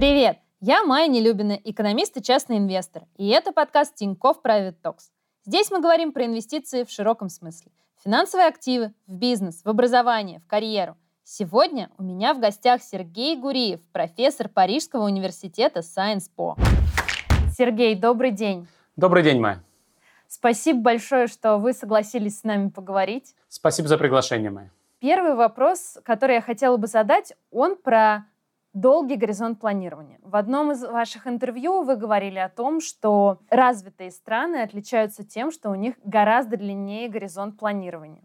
Привет! Я Майя Нелюбина, экономист и частный инвестор. И это подкаст Тинькофф Private Talks. Здесь мы говорим про инвестиции в широком смысле. Финансовые активы, в бизнес, в образование, в карьеру. Сегодня у меня в гостях Сергей Гуриев, профессор Парижского университета Science Po. Сергей, добрый день. Добрый день, Майя. Спасибо большое, что вы согласились с нами поговорить. Спасибо за приглашение, Майя. Первый вопрос, который я хотела бы задать, он про долгий горизонт планирования. В одном из ваших интервью вы говорили о том, что развитые страны отличаются тем, что у них гораздо длиннее горизонт планирования.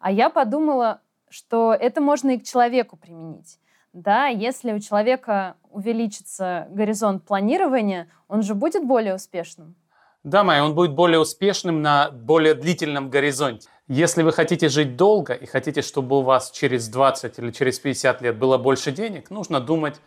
А я подумала, что это можно и к человеку применить. Да, если у человека увеличится горизонт планирования, он же будет более успешным. Да, Майя, он будет более успешным на более длительном горизонте. Если вы хотите жить долго и хотите, чтобы у вас через 20 или через 50 лет было больше денег, нужно думать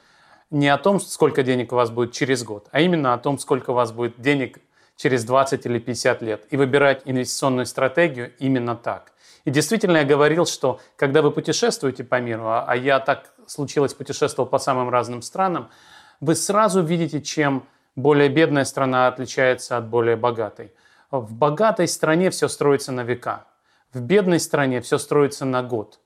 не о том, сколько денег у вас будет через год, а именно о том, сколько у вас будет денег через 20 или 50 лет. И выбирать инвестиционную стратегию именно так. И действительно я говорил, что когда вы путешествуете по миру, а, а я так случилось путешествовал по самым разным странам, вы сразу видите, чем более бедная страна отличается от более богатой. В богатой стране все строится на века. В бедной стране все строится на год.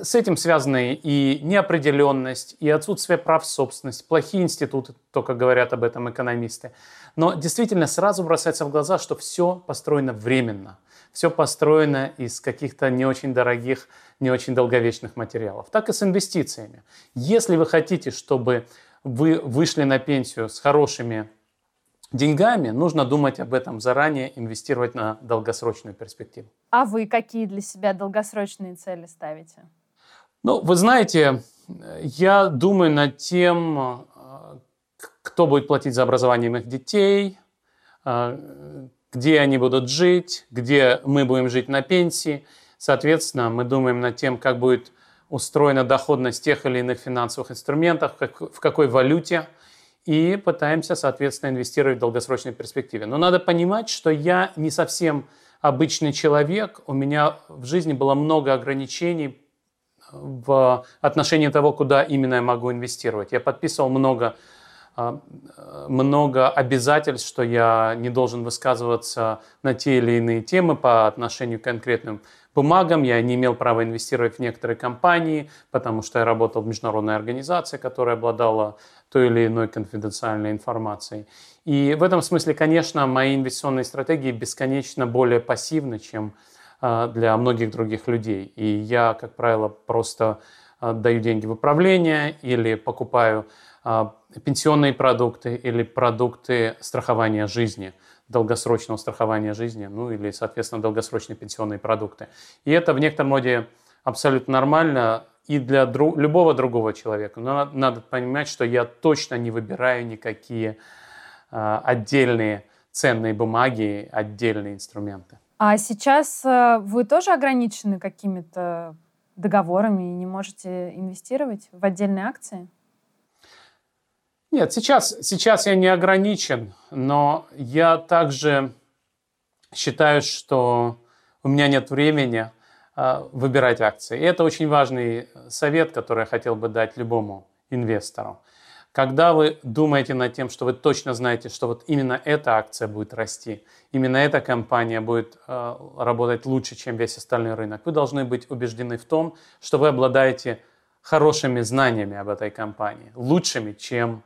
С этим связаны и неопределенность, и отсутствие прав собственности, плохие институты, только говорят об этом экономисты. Но действительно сразу бросается в глаза, что все построено временно. Все построено из каких-то не очень дорогих, не очень долговечных материалов. Так и с инвестициями. Если вы хотите, чтобы вы вышли на пенсию с хорошими деньгами, нужно думать об этом заранее, инвестировать на долгосрочную перспективу. А вы какие для себя долгосрочные цели ставите? Ну, вы знаете, я думаю над тем, кто будет платить за образование моих детей, где они будут жить, где мы будем жить на пенсии. Соответственно, мы думаем над тем, как будет устроена доходность тех или иных финансовых инструментов, как, в какой валюте, и пытаемся, соответственно, инвестировать в долгосрочной перспективе. Но надо понимать, что я не совсем обычный человек, у меня в жизни было много ограничений в отношении того, куда именно я могу инвестировать. Я подписывал много а, много обязательств, что я не должен высказываться на те или иные темы по отношению к конкретным бумагам, я не имел права инвестировать в некоторые компании, потому что я работал в международной организации, которая обладала той или иной конфиденциальной информацией. И в этом смысле, конечно, мои инвестиционные стратегии бесконечно более пассивны, чем а, для многих других людей. И я, как правило, просто а, даю деньги в управление или покупаю а, пенсионные продукты или продукты страхования жизни, долгосрочного страхования жизни, ну или, соответственно, долгосрочные пенсионные продукты. И это в некотором роде абсолютно нормально и для друг, любого другого человека. Но надо, понимать, что я точно не выбираю никакие э, отдельные ценные бумаги, отдельные инструменты. А сейчас э, вы тоже ограничены какими-то договорами и не можете инвестировать в отдельные акции? Нет, сейчас, сейчас я не ограничен, но я также считаю, что у меня нет времени э, выбирать акции. И это очень важный совет, который я хотел бы дать любому инвестору. Когда вы думаете над тем, что вы точно знаете, что вот именно эта акция будет расти, именно эта компания будет э, работать лучше, чем весь остальной рынок, вы должны быть убеждены в том, что вы обладаете хорошими знаниями об этой компании, лучшими, чем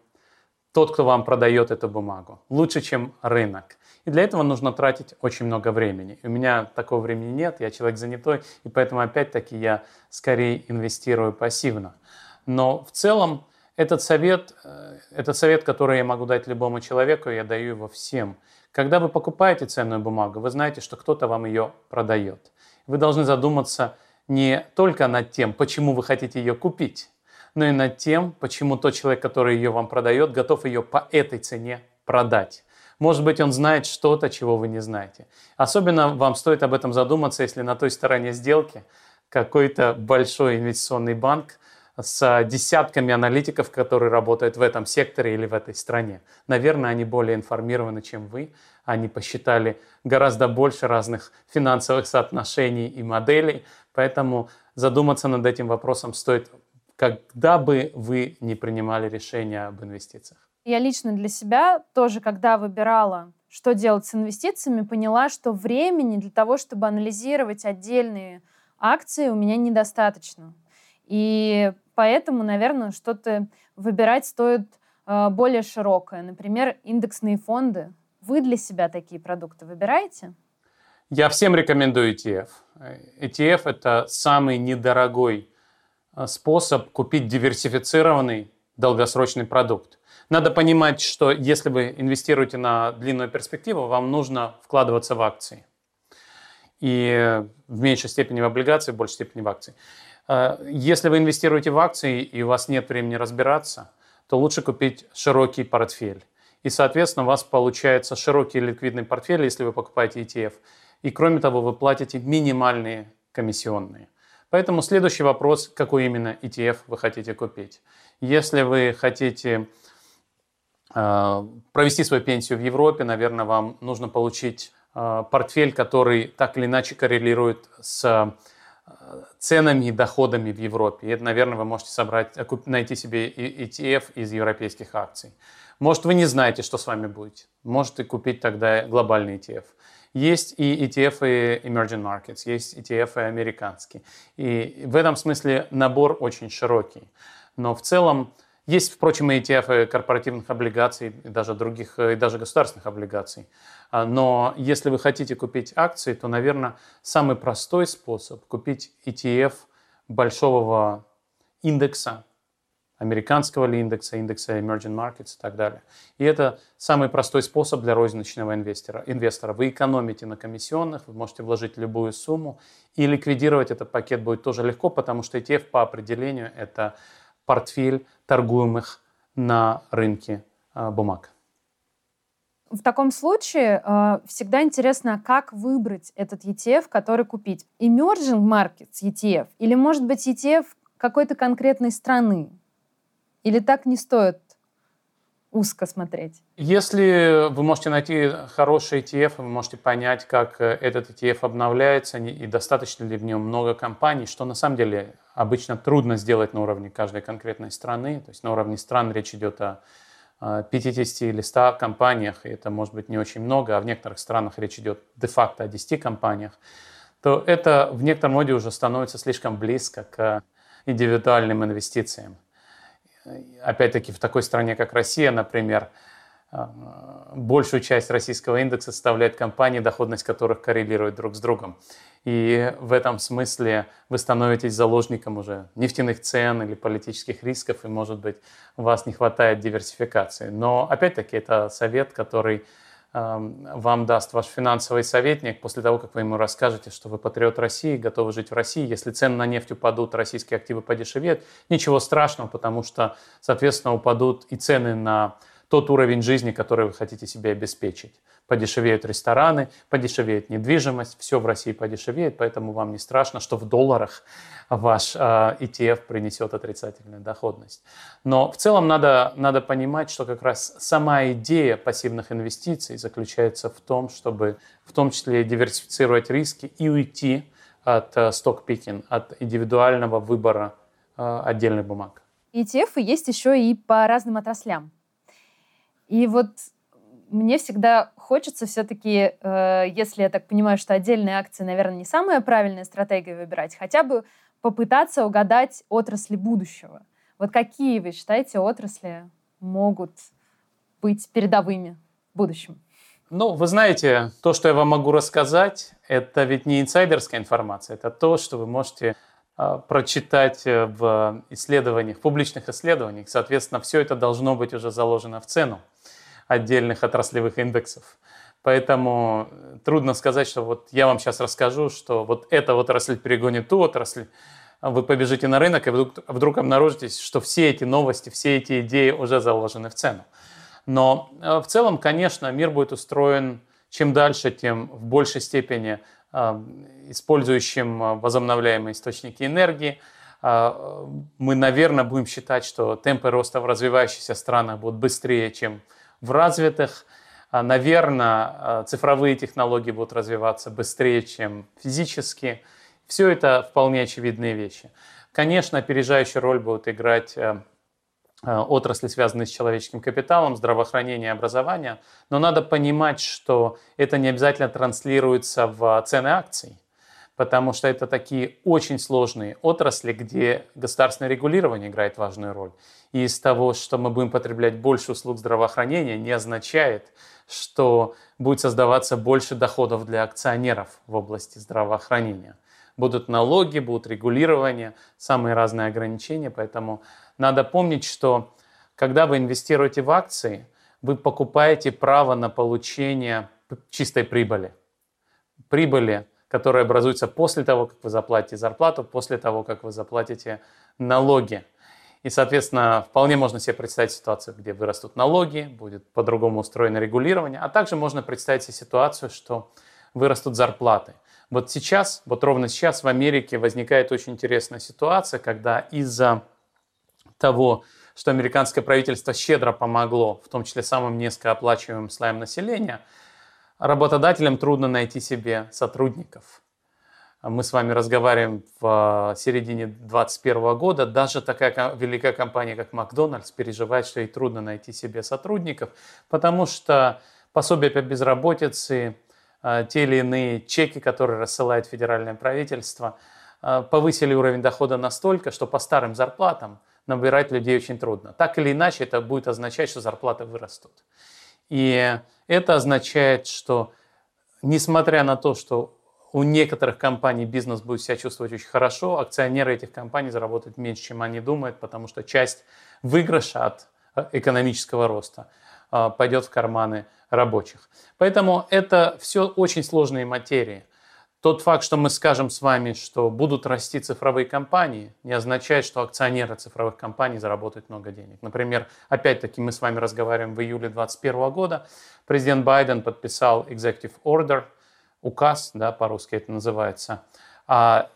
тот, кто вам продает эту бумагу. Лучше, чем рынок. И для этого нужно тратить очень много времени. У меня такого времени нет, я человек занятой, и поэтому опять-таки я скорее инвестирую пассивно. Но в целом этот совет, э, этот совет, который я могу дать любому человеку, я даю его всем. Когда вы покупаете ценную бумагу, вы знаете, что кто-то вам ее продает. Вы должны задуматься не только над тем, почему вы хотите ее купить, но и над тем, почему тот человек, который ее вам продает, готов ее по этой цене продать. Может быть, он знает что-то, чего вы не знаете. Особенно вам стоит об этом задуматься, если на той стороне сделки какой-то большой инвестиционный банк с десятками аналитиков, которые работают в этом секторе или в этой стране. Наверное, они более информированы, чем вы. Они посчитали гораздо больше разных финансовых соотношений и моделей. Поэтому задуматься над этим вопросом стоит когда бы вы не принимали решение об инвестициях? Я лично для себя тоже, когда выбирала, что делать с инвестициями, поняла, что времени для того, чтобы анализировать отдельные акции, у меня недостаточно. И поэтому, наверное, что-то выбирать стоит э, более широкое. Например, индексные фонды. Вы для себя такие продукты выбираете? Я всем рекомендую ETF. ETF – это самый недорогой э, способ купить диверсифицированный долгосрочный продукт. Надо понимать, что если вы инвестируете на длинную перспективу, вам нужно вкладываться в акции. И в меньшей степени в облигации, в большей степени в акции. Э, если вы инвестируете в акции и у вас нет времени разбираться, то лучше купить широкий портфель. И, соответственно, у вас получается широкий ликвидный портфель, если вы покупаете ETF. И, кроме того, вы платите минимальные комиссионные. Поэтому следующий вопрос, какой именно ETF вы хотите купить. Если вы хотите э, провести свою пенсию в Европе, наверное, вам нужно получить э, портфель, который так или иначе коррелирует с ценами и доходами в Европе. И это, наверное, вы можете собрать, найти себе ETF из европейских акций. Может, вы не знаете, что с вами будет. Можете купить тогда глобальный ETF. Есть и ETF и emerging markets, есть ETF и американские. И в этом смысле набор очень широкий. Но в целом есть, впрочем, и ETF корпоративных облигаций, и даже других, и даже государственных облигаций. А, но если вы хотите купить акции, то, наверное, самый простой способ купить ETF большого индекса, американского ли индекса, индекса emerging markets и так далее. И это самый простой способ для розничного инвестора. инвестора. Вы экономите на комиссионных, вы можете вложить любую сумму, и ликвидировать этот пакет будет тоже легко, потому что ETF по определению это портфель торгуемых на рынке а, бумаг. В таком случае э, всегда интересно, как выбрать этот ETF, который купить. Emerging Markets ETF или, может быть, ETF какой-то конкретной страны? Или так не стоит узко смотреть? Если вы можете найти хороший ETF, вы можете понять, как э, этот ETF обновляется и достаточно ли в нем много компаний, что на самом деле обычно трудно сделать на уровне каждой конкретной страны. То есть на уровне стран речь идет о 50 или 100 компаниях, и это может быть не очень много, а в некоторых странах речь идет де-факто о 10 компаниях, то это в некотором роде уже становится слишком близко к индивидуальным инвестициям. Опять-таки в такой стране, как Россия, например, а, большую часть российского индекса составляют компании, доходность которых коррелирует друг с другом. И в этом смысле вы становитесь заложником уже нефтяных цен или политических рисков, и, может быть, у вас не хватает диверсификации. Но, опять-таки, это совет, который э, вам даст ваш финансовый советник после того, как вы ему расскажете, что вы патриот России, готовы жить в России. Если цены на нефть упадут, российские активы подешевеют, ничего страшного, потому что, соответственно, упадут и цены на тот уровень жизни, который вы хотите себе обеспечить. Подешевеют рестораны, подешевеет недвижимость, все в России подешевеет, поэтому вам не страшно, что в долларах ваш э, ETF принесет отрицательную доходность. Но в целом надо, надо понимать, что как раз сама идея пассивных инвестиций заключается в том, чтобы в том числе диверсифицировать риски и уйти от э, сток-пикинг, от индивидуального выбора э, отдельных бумаг. ETF есть еще и по разным отраслям. И вот мне всегда хочется все-таки, э, если я так понимаю, что отдельные акции, наверное, не самая правильная стратегия выбирать, хотя бы попытаться угадать отрасли будущего. Вот какие вы считаете отрасли могут быть передовыми в будущем? Ну, вы знаете, то, что я вам могу рассказать, это ведь не инсайдерская информация, это то, что вы можете прочитать э, в исследованиях, в публичных исследованиях. Соответственно, все это должно быть уже заложено в цену отдельных отраслевых индексов. Поэтому э, трудно сказать, что вот я вам сейчас расскажу, что вот эта отрасль перегонит ту отрасль, а вы побежите на рынок и вдруг, вдруг обнаружитесь, что все эти новости, все эти идеи уже заложены в цену. Но э, в целом, конечно, мир будет устроен чем дальше, тем в большей степени использующим возобновляемые источники энергии. Мы, наверное, будем считать, что темпы роста в развивающихся странах будут быстрее, чем в развитых. А, Наверное, а, цифровые технологии будут развиваться быстрее, чем физические. Все это вполне очевидные вещи. Конечно, опережающую роль будут играть отрасли, связанные с человеческим капиталом, здравоохранение образование, но надо понимать, что это не обязательно транслируется в цены акций, потому что это такие очень сложные отрасли, где государственное регулирование играет важную роль. И из того, что мы будем потреблять больше услуг здравоохранения, не означает, что будет создаваться больше доходов для акционеров в области здравоохранения. Будут налоги, будут регулирования, самые разные ограничения, поэтому надо помнить, что когда вы инвестируете в акции, вы покупаете право на получение чистой прибыли. Прибыли, которая образуется после того, как вы заплатите зарплату, после того, как вы заплатите налоги. И, соответственно, вполне можно себе представить ситуацию, где вырастут налоги, будет по-другому устроено регулирование, а также можно представить себе ситуацию, что вырастут зарплаты. Вот сейчас, вот ровно сейчас в Америке возникает очень интересная ситуация, когда из-за того, что американское правительство щедро помогло, в том числе самым низкооплачиваемым слоям населения, работодателям трудно найти себе сотрудников – мы с вами разговариваем в э, середине 2021 года, даже такая великая компания, как Макдональдс, переживает, что ей трудно найти себе сотрудников, потому что пособие по безработице, э, те или иные чеки, которые рассылает федеральное правительство, э, повысили уровень дохода настолько, что по старым зарплатам набирать людей очень трудно. Так или иначе, это будет означать, что зарплаты вырастут. И это означает, что несмотря на то, что у некоторых компаний бизнес будет себя чувствовать очень хорошо, акционеры этих компаний заработают меньше, чем они думают, потому что часть выигрыша от э, экономического роста э, пойдет в карманы рабочих. Поэтому это все очень сложные материи. Тот факт, что мы скажем с вами, что будут расти цифровые компании, не означает, что акционеры цифровых компаний заработают много денег. Например, опять-таки мы с вами разговариваем в июле 2021 года. Президент Байден подписал Executive Order – указ, да, по-русски это называется, а,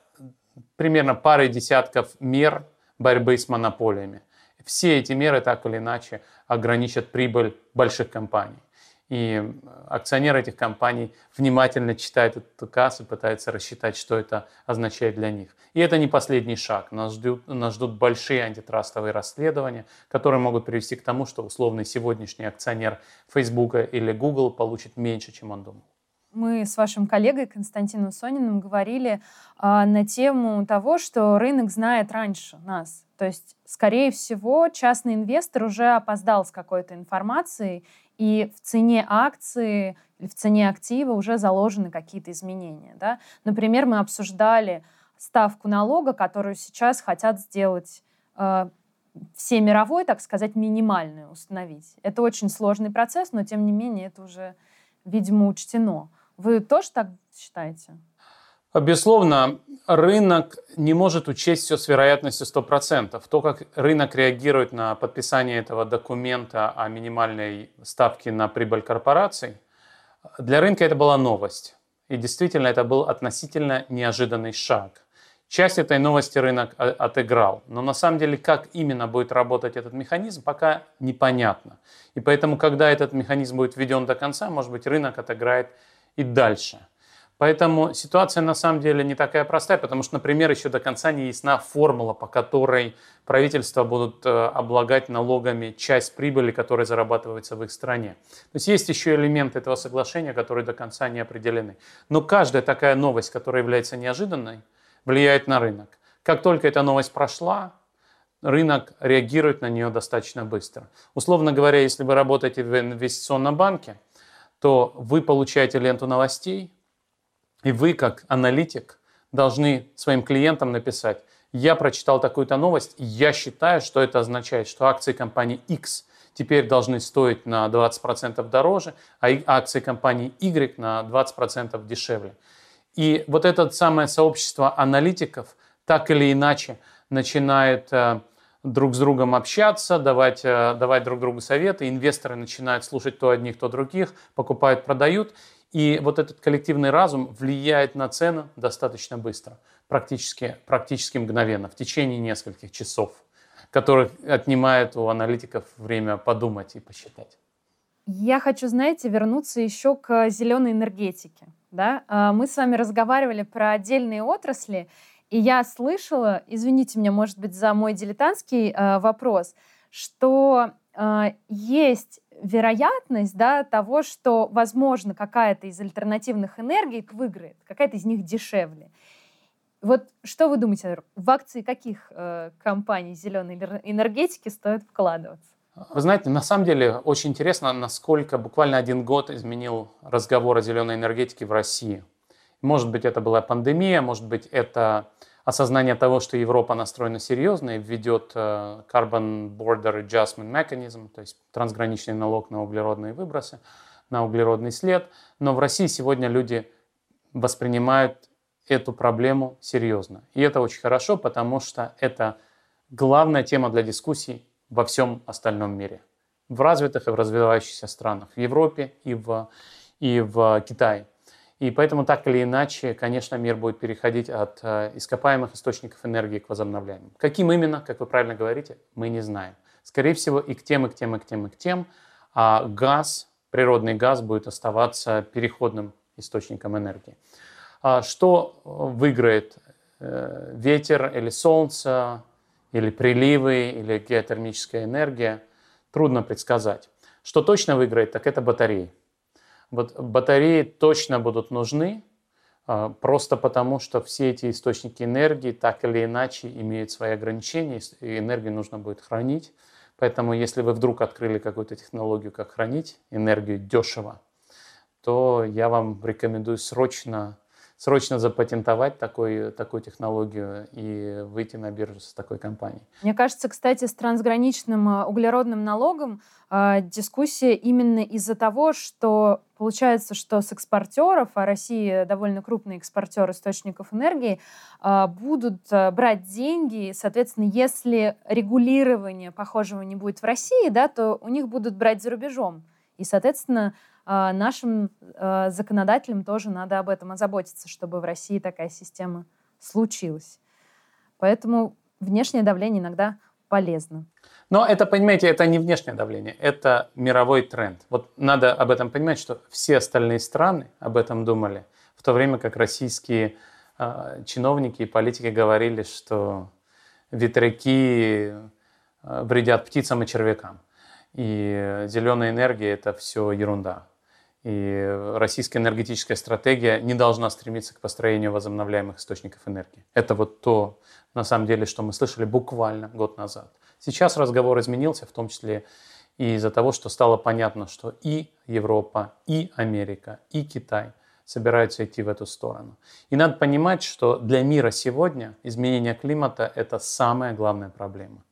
примерно парой десятков мер борьбы с монополиями. Все эти меры так или иначе ограничат прибыль больших компаний. И акционеры этих компаний внимательно читают этот указ и пытаются рассчитать, что это означает для них. И это не последний шаг. Нас ждут, нас ждут большие антитрастовые расследования, которые могут привести к тому, что условный сегодняшний акционер Facebook или Google получит меньше, чем он думал мы с вашим коллегой Константином Сониным говорили э, на тему того, что рынок знает раньше нас. То есть, скорее всего, частный инвестор уже опоздал с какой-то информацией, и в цене акции в цене актива уже заложены какие-то изменения. Да? Например, мы обсуждали ставку налога, которую сейчас хотят сделать э, все мировой, так сказать, минимальную установить. Это очень сложный процесс, но тем не менее это уже, видимо, учтено. Вы тоже так считаете? Безусловно, рынок не может учесть все с вероятностью 100%. То, как рынок реагирует на подписание этого документа о минимальной ставке на прибыль корпораций, для рынка это была новость. И действительно, это был относительно неожиданный шаг. Часть этой новости рынок отыграл. Но на самом деле, как именно будет работать этот механизм, пока непонятно. И поэтому, когда этот механизм будет введен до конца, может быть, рынок отыграет и дальше. Поэтому ситуация на самом деле не такая простая, потому что, например, еще до конца не ясна формула, по которой правительства будут э, облагать налогами часть прибыли, которая зарабатывается в их стране. То есть есть еще элементы этого соглашения, которые до конца не определены. Но каждая такая новость, которая является неожиданной, влияет на рынок. Как только эта новость прошла, рынок реагирует на нее достаточно быстро. Условно говоря, если вы работаете в инвестиционном банке, то вы получаете ленту новостей, и вы, как аналитик, должны своим клиентам написать, я прочитал такую-то новость, я считаю, что это означает, что акции компании X теперь должны стоить на 20% дороже, а акции компании Y на 20% дешевле. И вот это самое сообщество аналитиков так или иначе начинает э, друг с другом общаться, давать, э, давать друг другу советы. Инвесторы начинают слушать то одних, то других, покупают, продают. И вот этот коллективный разум влияет на цену достаточно быстро, практически, практически мгновенно, в течение нескольких часов, которых отнимает у аналитиков время подумать и посчитать. Я хочу, знаете, вернуться еще к зеленой энергетике. Да? А, мы с вами разговаривали про отдельные отрасли, И я слышала, извините меня, может быть, за мой дилетантский э, вопрос, что э, есть вероятность да, того, что, возможно, какая-то из альтернативных энергий выиграет, какая-то из них дешевле. Вот что вы думаете, в акции каких э, компаний зеленой энергетики стоит вкладываться? Вы знаете, на самом деле очень интересно, насколько буквально один год изменил разговор о зеленой энергетике в России. Может быть, это была пандемия, может быть, это осознание того, что Европа настроена серьезно и введет э, Carbon Border Adjustment Mechanism, то есть трансграничный налог на углеродные выбросы, на углеродный след. Но в России сегодня люди воспринимают эту проблему серьезно. И это очень хорошо, потому что это главная тема для дискуссий во всем остальном мире. В развитых и в развивающихся странах, в Европе и в, и в Китае. И поэтому так или иначе, конечно, мир будет переходить от э, ископаемых источников энергии к возобновляемым. Каким именно, как вы правильно говорите, мы не знаем. Скорее всего, и к тем, и к тем, и к тем, и к тем. А газ, природный газ будет оставаться переходным источником энергии. А что выиграет? Э, ветер или солнце, или приливы, или геотермическая энергия? Трудно предсказать. Что точно выиграет, так это батареи. Вот батареи точно будут нужны, а, просто потому что все эти источники энергии так или иначе имеют свои ограничения, и энергию нужно будет хранить. Поэтому если вы вдруг открыли какую-то технологию, как хранить энергию дешево, то я вам рекомендую срочно срочно запатентовать такой, такую технологию и выйти на биржу с такой компанией. Мне кажется, кстати, с трансграничным а, углеродным налогом э, дискуссия именно из-за того, что получается, что с экспортеров, а Россия довольно крупный экспортер источников энергии, э, будут брать деньги. Соответственно, если регулирование похожего не будет в России, да, то у них будут брать за рубежом. И, соответственно, а, нашим а, законодателям тоже надо об этом озаботиться, чтобы в России такая система случилась. Поэтому внешнее давление иногда полезно. Но это, понимаете, это не внешнее давление, это мировой тренд. Вот надо об этом понимать, что все остальные страны об этом думали, в то время как российские э, чиновники и политики говорили, что ветряки вредят птицам и червякам. И зеленая энергия – это все ерунда. И российская энергетическая стратегия не должна стремиться к построению возобновляемых источников энергии. Это вот то, на самом деле, что мы слышали буквально год назад. Сейчас разговор изменился, в том числе и из-за того, что стало понятно, что и Европа, и Америка, и Китай собираются идти в эту сторону. И надо понимать, что для мира сегодня изменение климата – это самая главная проблема.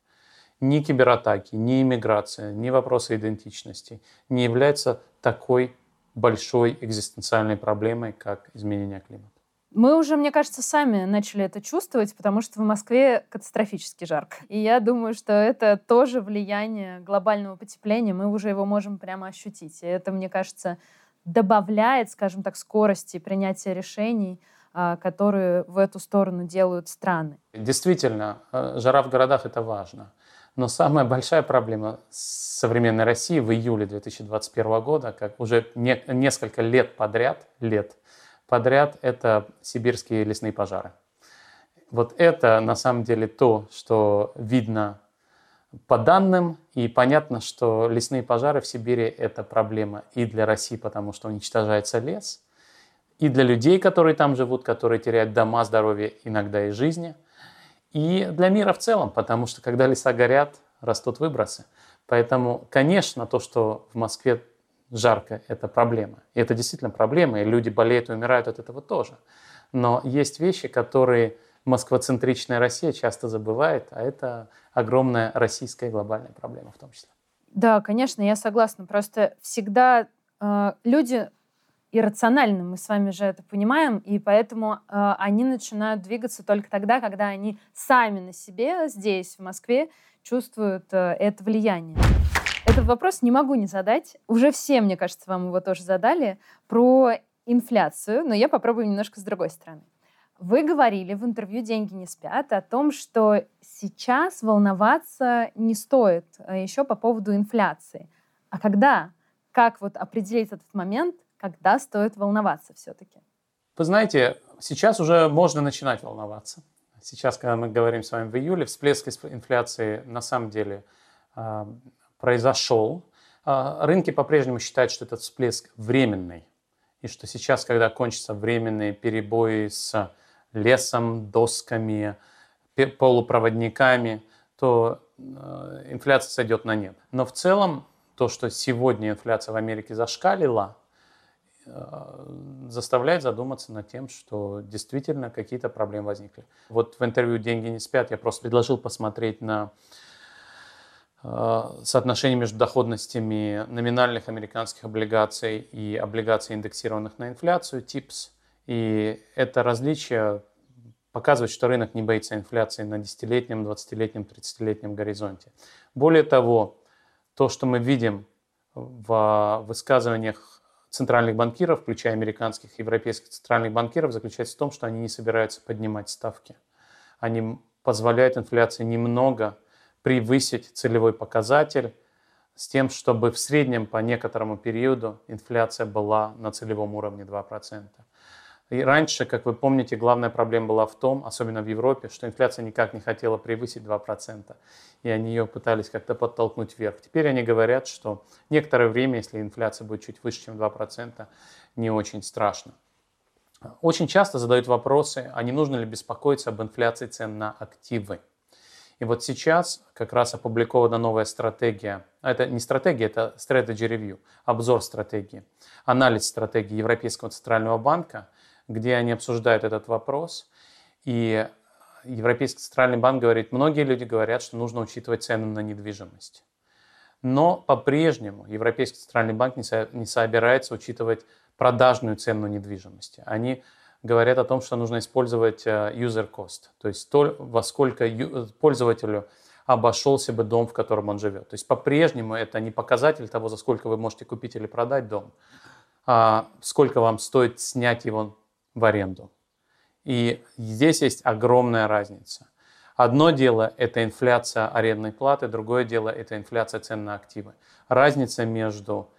Ни кибератаки, ни иммиграция, ни вопросы идентичности не являются такой большой экзистенциальной проблемой, как изменение климата. Мы уже, мне кажется, сами начали это чувствовать, потому что в Москве катастрофически жарко. И я думаю, что это тоже влияние глобального потепления. Мы уже его можем прямо ощутить. И это, мне кажется, добавляет, скажем так, скорости принятия решений, а, которые в эту сторону делают страны. Действительно, э, жара в городах — это важно. Но самая большая проблема современной России в июле 2021 года, как уже не, несколько лет подряд, лет подряд, это сибирские лесные пожары. Вот это на самом деле то, что видно по данным, и понятно, что лесные пожары в Сибири – это проблема и для России, потому что уничтожается лес, и для людей, которые там живут, которые теряют дома, здоровье, иногда и жизни – и для мира в целом, потому что когда леса горят, растут выбросы. Поэтому, конечно, то, что в Москве жарко, это проблема. И это действительно проблема, и люди болеют и умирают от этого тоже. Но есть вещи, которые москвоцентричная Россия часто забывает, а это огромная российская глобальная проблема в том числе. Да, конечно, я согласна. Просто всегда э, люди иррациональны, мы с вами же это понимаем, и поэтому э, они начинают двигаться только тогда, когда они сами на себе здесь, в Москве, чувствуют э, это влияние. Этот вопрос не могу не задать. Уже все, мне кажется, вам его тоже задали, про инфляцию, но я попробую немножко с другой стороны. Вы говорили в интервью «Деньги не спят» о том, что сейчас волноваться не стоит э, еще по поводу инфляции. А когда? Как вот определить этот момент – когда стоит волноваться все-таки? Вы знаете, сейчас уже можно начинать волноваться. Сейчас, когда мы говорим с вами в июле, всплеск инфляции на самом деле э, произошел. Э, рынки по-прежнему считают, что этот всплеск временный. И что сейчас, когда кончатся временные перебои с лесом, досками, полупроводниками, то э, инфляция сойдет на нет. Но в целом то, что сегодня инфляция в Америке зашкалила, заставляет задуматься над тем, что действительно какие-то проблемы возникли. Вот в интервью «Деньги не спят» я просто предложил посмотреть на э, соотношение между доходностями номинальных американских облигаций и облигаций, индексированных на инфляцию, ТИПС. И это различие показывает, что рынок не боится инфляции на десятилетнем, двадцатилетнем, тридцатилетнем горизонте. Более того, то, что мы видим в высказываниях центральных банкиров, включая американских и европейских центральных банкиров, заключается в том, что они не собираются поднимать ставки. Они позволяют инфляции немного превысить целевой показатель с тем, чтобы в среднем по некоторому периоду инфляция была на целевом уровне 2%. И раньше, как вы помните, главная проблема была в том, особенно в Европе, что инфляция никак не хотела превысить 2%, и они ее пытались как-то подтолкнуть вверх. Теперь они говорят, что некоторое время, если инфляция будет чуть выше, чем 2%, не очень страшно. Очень часто задают вопросы, а не нужно ли беспокоиться об инфляции цен на активы. И вот сейчас как раз опубликована новая стратегия. Это не стратегия, это strategy review, обзор стратегии, анализ стратегии Европейского центрального банка – где они обсуждают этот вопрос. И Европейский центральный банк говорит, многие люди говорят, что нужно учитывать цены на недвижимость. Но по-прежнему Европейский центральный банк не, со, не собирается учитывать продажную цену недвижимости. Они говорят о том, что нужно использовать э, user cost, то есть то, во сколько пользователю обошелся бы дом, в котором он живет. То есть по-прежнему это не показатель того, за сколько вы можете купить или продать дом, а сколько вам стоит снять его в аренду. И здесь есть огромная разница. Одно дело – это инфляция арендной платы, другое дело – это инфляция цен на активы. Разница между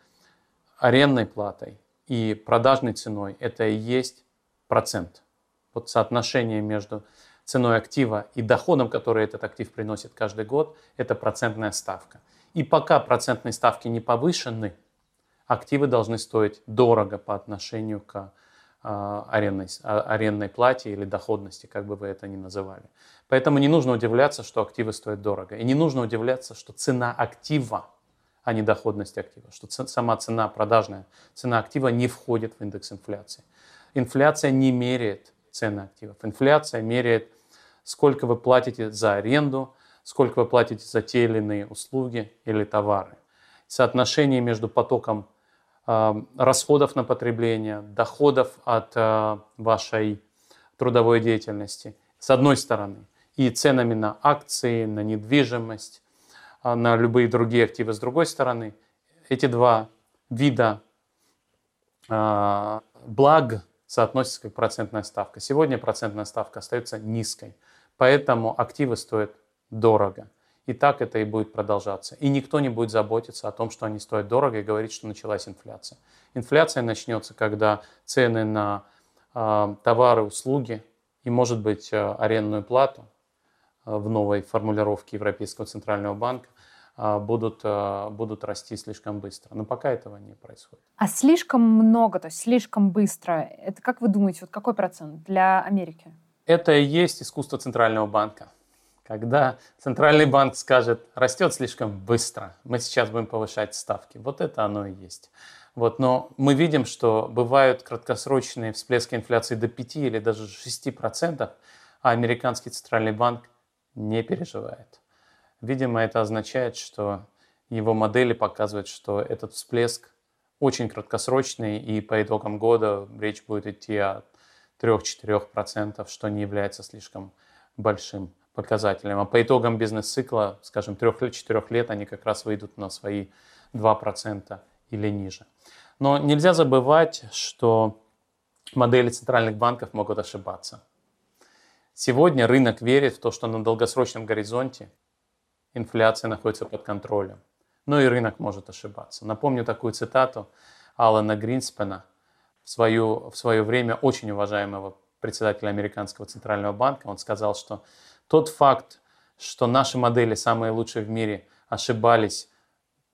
арендной платой и продажной ценой – это и есть процент. Вот соотношение между ценой актива и доходом, который этот актив приносит каждый год, это процентная ставка. И пока процентные ставки не повышены, активы должны стоить дорого по отношению к арендной, а, арендной плате или доходности, как бы вы это ни называли. Поэтому не нужно удивляться, что активы стоят дорого. И не нужно удивляться, что цена актива, а не доходность актива, что сама цена, продажная цена актива не входит в индекс инфляции. Инфляция не меряет цены активов. Инфляция меряет, сколько вы платите за аренду, сколько вы платите за те или иные услуги или товары. Соотношение между потоком расходов на потребление, доходов от э, вашей трудовой деятельности, с одной стороны, и ценами на акции, на недвижимость, э, на любые другие активы с другой стороны. Эти два вида благ соотносятся как процентная ставка. Сегодня процентная ставка остается низкой, поэтому активы стоят дорого. И так это и будет продолжаться. И никто не будет заботиться о том, что они стоят дорого и говорить, что началась инфляция. Инфляция начнется, когда цены на э, товары, услуги и, может быть, э, арендную плату э, в новой формулировке Европейского центрального банка будут, будут расти слишком быстро. Но пока этого не происходит. А слишком много, то есть слишком быстро, это как вы думаете, вот какой процент для Америки? Это и есть искусство центрального банка когда центральный банк скажет, растет слишком быстро, мы сейчас будем повышать ставки. Вот это оно и есть. Вот, но мы видим, что бывают краткосрочные всплески инфляции до 5 или даже 6%, а американский центральный банк не переживает. Видимо, это означает, что его модели показывают, что этот всплеск очень краткосрочный, и по итогам года речь будет идти о 3-4%, что не является слишком большим показателям. А по итогам бизнес-цикла, скажем, трех-четырех лет, они как раз выйдут на свои 2% или ниже. Но нельзя забывать, что модели центральных банков могут ошибаться. Сегодня рынок верит в то, что на долгосрочном горизонте инфляция находится под контролем. Но и рынок может ошибаться. Напомню такую цитату Алана Гринспена, в, свою, в свое время очень уважаемого председатель американского центрального банка, он сказал, что тот факт, что наши модели самые лучшие в мире ошибались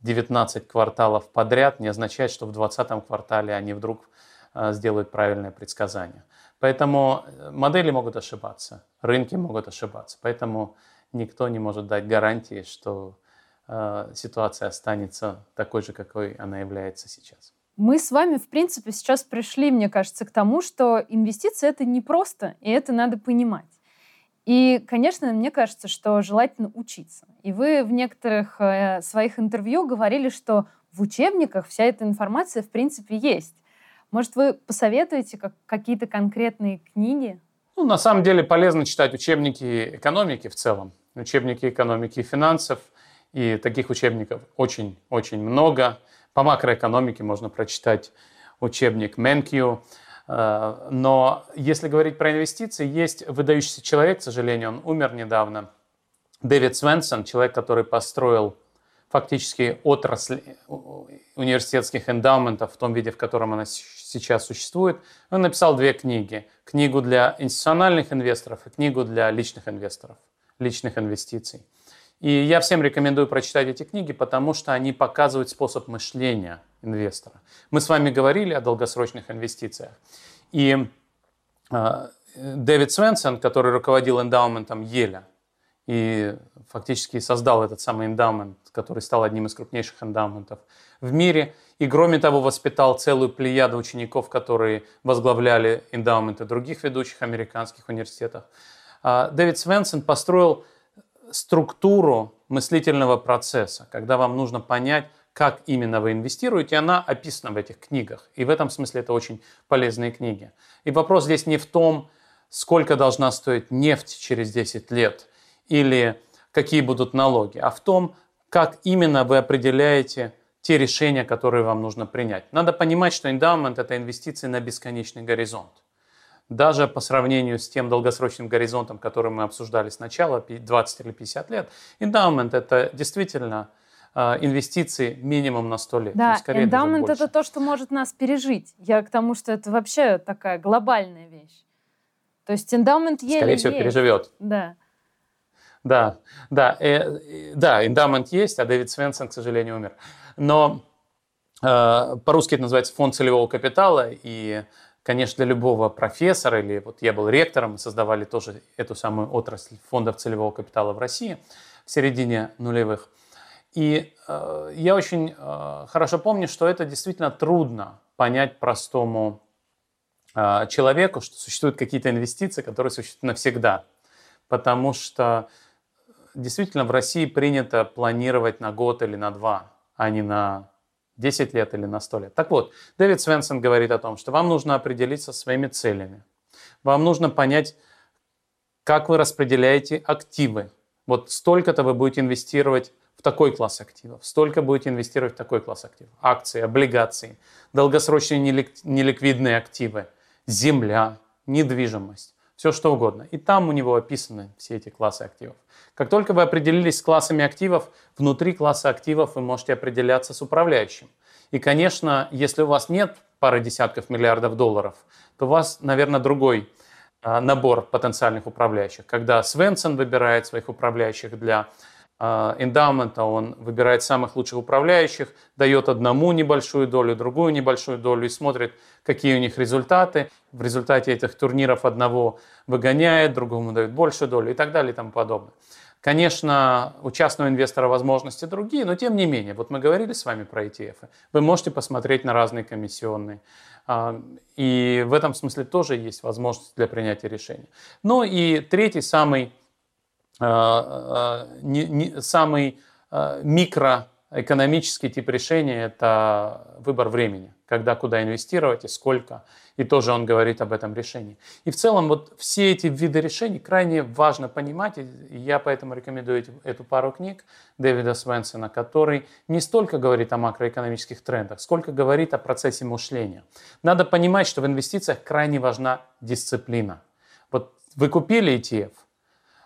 19 кварталов подряд, не означает, что в 20 квартале они вдруг э, сделают правильное предсказание. Поэтому э, модели могут ошибаться, рынки могут ошибаться. Поэтому никто не может дать гарантии, что э, ситуация останется такой же, какой она является сейчас. Мы с вами, в принципе, сейчас пришли, мне кажется, к тому, что инвестиции — это непросто, и это надо понимать. И, конечно, мне кажется, что желательно учиться. И вы в некоторых э, своих интервью говорили, что в учебниках вся эта информация, в принципе, есть. Может, вы посоветуете как, какие-то конкретные книги? Ну, на самом деле полезно читать учебники экономики в целом, учебники экономики и финансов. И таких учебников очень-очень много. По макроэкономике можно прочитать учебник Менкью. Э, но если говорить про инвестиции, есть выдающийся человек, к сожалению, он умер недавно, Дэвид Свенсон, человек, который построил фактически отрасль университетских эндаументов в том виде, в котором она сейчас существует. Он написал две книги. Книгу для институциональных инвесторов и книгу для личных инвесторов, личных инвестиций. И я всем рекомендую прочитать эти книги, потому что они показывают способ мышления инвестора. Мы с вами говорили о долгосрочных инвестициях. И э, Дэвид Свенсон, который руководил эндаументом Еля и фактически создал этот самый эндаумент, который стал одним из крупнейших эндаументов в мире, и кроме того воспитал целую плеяду учеников, которые возглавляли эндаументы других ведущих американских университетов. Э, Дэвид Свенсон построил структуру мыслительного процесса, когда вам нужно понять, как именно вы инвестируете, она описана в этих книгах. И в этом смысле это очень полезные книги. И вопрос здесь не в том, сколько должна стоить нефть через 10 лет или какие будут налоги, а в том, как именно вы определяете те решения, которые вам нужно принять. Надо понимать, что эндаумент – это инвестиции на бесконечный горизонт даже по сравнению с тем долгосрочным горизонтом, который мы обсуждали сначала, 20 или 50 лет, эндаумент – это действительно а, инвестиции минимум на 100 лет. Да, эндаумент – это то, что может нас пережить. Я к тому, что это вообще такая глобальная вещь. То есть эндаумент еле Скорее всего, есть. переживет. Да. Да, да, э, э, да, эндаумент есть, а Дэвид Свенсон, к сожалению, умер. Но э, по-русски это называется фонд целевого капитала, и Конечно, для любого профессора, или вот я был ректором, мы создавали тоже эту самую отрасль фондов целевого капитала в России в середине нулевых. И э, я очень э, хорошо помню, что это действительно трудно понять простому э, человеку, что существуют какие-то инвестиции, которые существуют навсегда. Потому что действительно в России принято планировать на год или на два, а не на 10 лет или на 100 лет. Так вот, Дэвид Свенсон говорит о том, что вам нужно определиться своими целями. Вам нужно понять, как вы распределяете активы. Вот столько-то вы будете инвестировать в такой класс активов, столько будете инвестировать в такой класс активов. Акции, облигации, долгосрочные неликвидные активы, земля, недвижимость все что угодно. И там у него описаны все эти классы активов. Как только вы определились с классами активов, внутри класса активов вы можете определяться с управляющим. И, конечно, если у вас нет пары десятков миллиардов долларов, то у вас, наверное, другой а, набор потенциальных управляющих. Когда Свенсон выбирает своих управляющих для эндаумента, он выбирает самых лучших управляющих, дает одному небольшую долю, другую небольшую долю и смотрит, какие у них результаты. В результате этих турниров одного выгоняет, другому дает большую долю и так далее и тому подобное. Конечно, у частного инвестора возможности другие, но тем не менее, вот мы говорили с вами про ETF, вы можете посмотреть на разные комиссионные. А, и в этом смысле тоже есть возможность для принятия решения. Ну и третий, самый а, а, не, не, самый а, микроэкономический тип решения – это выбор времени, когда куда инвестировать и сколько. И тоже он говорит об этом решении. И в целом вот все эти виды решений крайне важно понимать. И я поэтому рекомендую эту пару книг Дэвида Свенсона, который не столько говорит о макроэкономических трендах, сколько говорит о процессе мышления. Надо понимать, что в инвестициях крайне важна дисциплина. Вот вы купили ETF –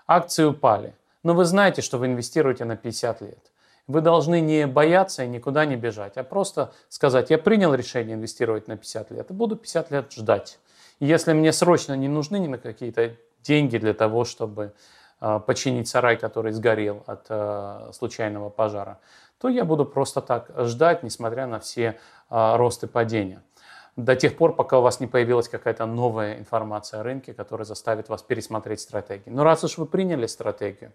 акции упали. Но вы знаете, что вы инвестируете на 50 лет. Вы должны не бояться и никуда не бежать, а просто сказать, я принял решение инвестировать на 50 лет и буду 50 лет ждать. Если мне срочно не нужны ни какие-то деньги для того, чтобы э, починить сарай, который сгорел от э, случайного пожара, то я буду просто так ждать, несмотря на все э, росты падения. До тех пор, пока у вас не появилась какая-то новая информация о рынке, которая заставит вас пересмотреть стратегию. Но раз уж вы приняли стратегию,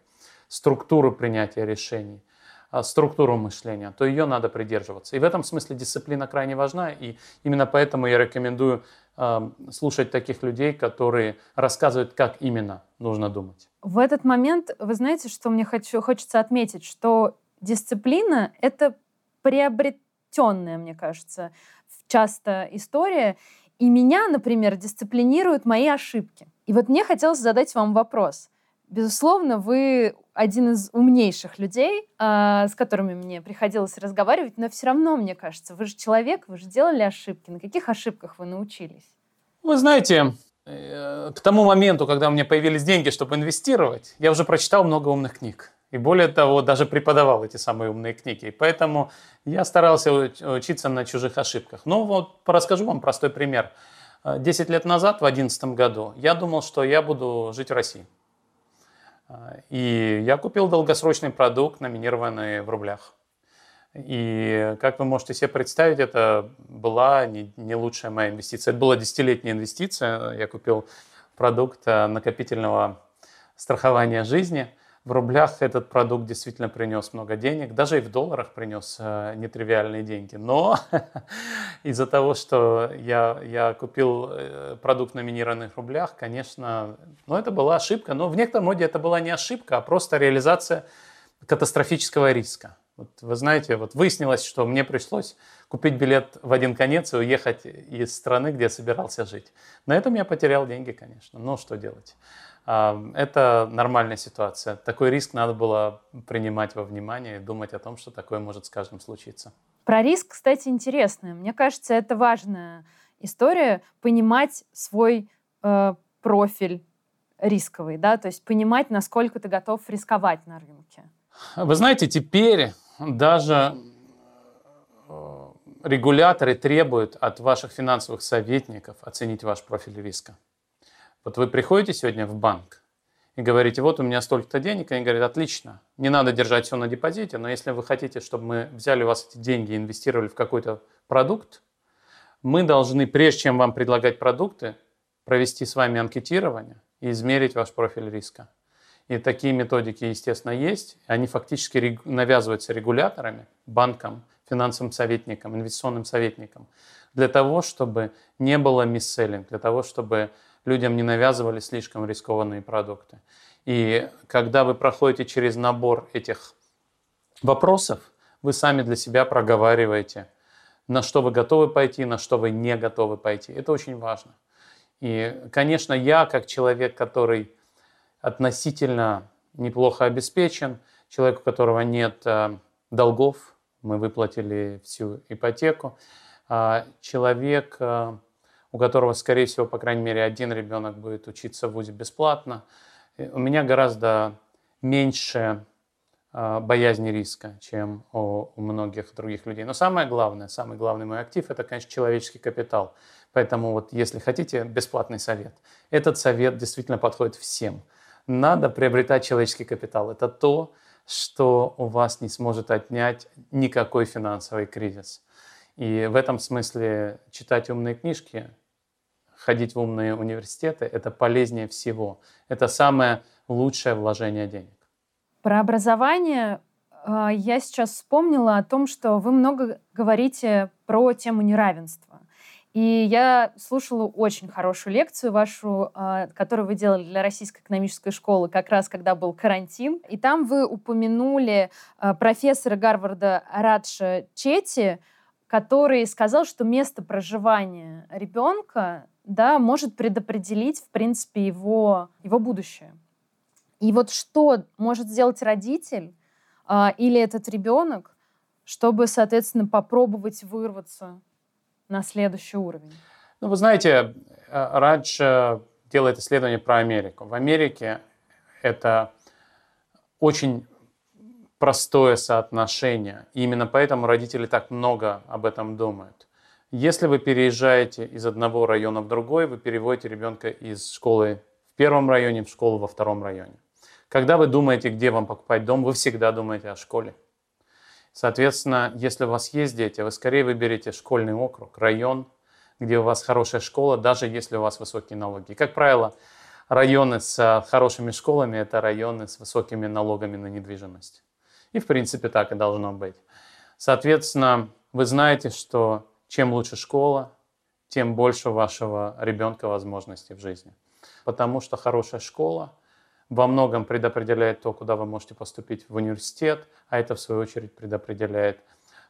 структуру принятия решений, структуру мышления, то ее надо придерживаться. И в этом смысле дисциплина крайне важна, и именно поэтому я рекомендую слушать таких людей, которые рассказывают, как именно нужно думать. В этот момент, вы знаете, что мне хочу, хочется отметить, что дисциплина — это приобретенная, мне кажется, часто история. И меня, например, дисциплинируют мои ошибки. И вот мне хотелось задать вам вопрос. Безусловно, вы один из умнейших людей, э, с которыми мне приходилось разговаривать, но все равно, мне кажется, вы же человек, вы же делали ошибки. На каких ошибках вы научились? Вы знаете, э, к тому моменту, когда у меня появились деньги, чтобы инвестировать, я уже прочитал много умных книг. И более того, даже преподавал эти самые умные книги. И поэтому я старался учиться на чужих ошибках. Ну вот, расскажу вам простой пример. Э, десять лет назад, в 2011 году, я думал, что я буду жить в России. И я купил долгосрочный продукт, номинированный в рублях. И, как вы можете себе представить, это была не, не лучшая моя инвестиция. Это была десятилетняя инвестиция. Я купил продукт э, накопительного страхования жизни – в рублях этот продукт действительно принес много денег, даже и в долларах принес э, нетривиальные деньги. Но из-за того, что я, я купил э, продукт в номинированных рублях, конечно, ну, это была ошибка. Но в некотором роде это была не ошибка, а просто реализация катастрофического риска. Вот вы знаете, вот выяснилось, что мне пришлось купить билет в один конец и уехать из страны, где я собирался жить. На этом я потерял деньги, конечно. Но что делать? Это нормальная ситуация. Такой риск надо было принимать во внимание и думать о том, что такое может с каждым случиться. Про риск, кстати, интересно. Мне кажется, это важная история понимать свой э, профиль рисковый, да, то есть понимать, насколько ты готов рисковать на рынке. Вы знаете, теперь даже э, регуляторы требуют от ваших финансовых советников оценить ваш профиль риска. Вот вы приходите сегодня в банк и говорите, вот у меня столько-то денег, и они говорят, отлично, не надо держать все на депозите, но если вы хотите, чтобы мы взяли у вас эти деньги и инвестировали в какой-то продукт, мы должны, прежде чем вам предлагать продукты, провести с вами анкетирование и измерить ваш профиль риска. И такие методики, естественно, есть. Они фактически навязываются регуляторами, банкам, финансовым советникам, инвестиционным советникам, для того, чтобы не было мисселлинг, для того, чтобы людям не навязывали слишком рискованные продукты. И когда вы проходите через набор этих вопросов, вы сами для себя проговариваете, на что вы готовы пойти, на что вы не готовы пойти. Это очень важно. И, конечно, я, как человек, который относительно неплохо обеспечен, человек, у которого нет э, долгов, мы выплатили всю ипотеку, э, человек, э, у которого, скорее всего, по крайней мере, один ребенок будет учиться в ВУЗе бесплатно. У меня гораздо меньше а, боязни риска, чем у, многих других людей. Но самое главное, самый главный мой актив – это, конечно, человеческий капитал. Поэтому вот если хотите бесплатный совет, этот совет действительно подходит всем. Надо приобретать человеческий капитал. Это то, что у вас не сможет отнять никакой финансовый кризис. И в этом смысле читать умные книжки ходить в умные университеты, это полезнее всего. Это самое лучшее вложение денег. Про образование а, я сейчас вспомнила о том, что вы много говорите про тему неравенства. И я слушала очень хорошую лекцию вашу, а, которую вы делали для Российской экономической школы, как раз когда был карантин. И там вы упомянули а, профессора Гарварда Радша Чети, который сказал, что место проживания ребенка да, может предопределить, в принципе, его, его будущее. И вот что может сделать родитель а, или этот ребенок, чтобы, соответственно, попробовать вырваться на следующий уровень? Ну, вы знаете, э, Радж делает исследование про Америку. В Америке это очень простое соотношение. И именно поэтому родители так много об этом думают. Если вы переезжаете из одного района в другой, вы переводите ребенка из школы в первом районе в школу во втором районе. Когда вы думаете, где вам покупать дом, вы всегда думаете о школе. Соответственно, если у вас есть дети, вы скорее выберете школьный округ, район, где у вас хорошая школа, даже если у вас высокие налоги. Как правило, районы с хорошими школами – это районы с высокими налогами на недвижимость. И, в принципе, так и должно быть. Соответственно, вы знаете, что чем лучше школа, тем больше у вашего ребенка возможностей в жизни. Потому что хорошая школа во многом предопределяет то, куда вы можете поступить в университет, а это, в свою очередь, предопределяет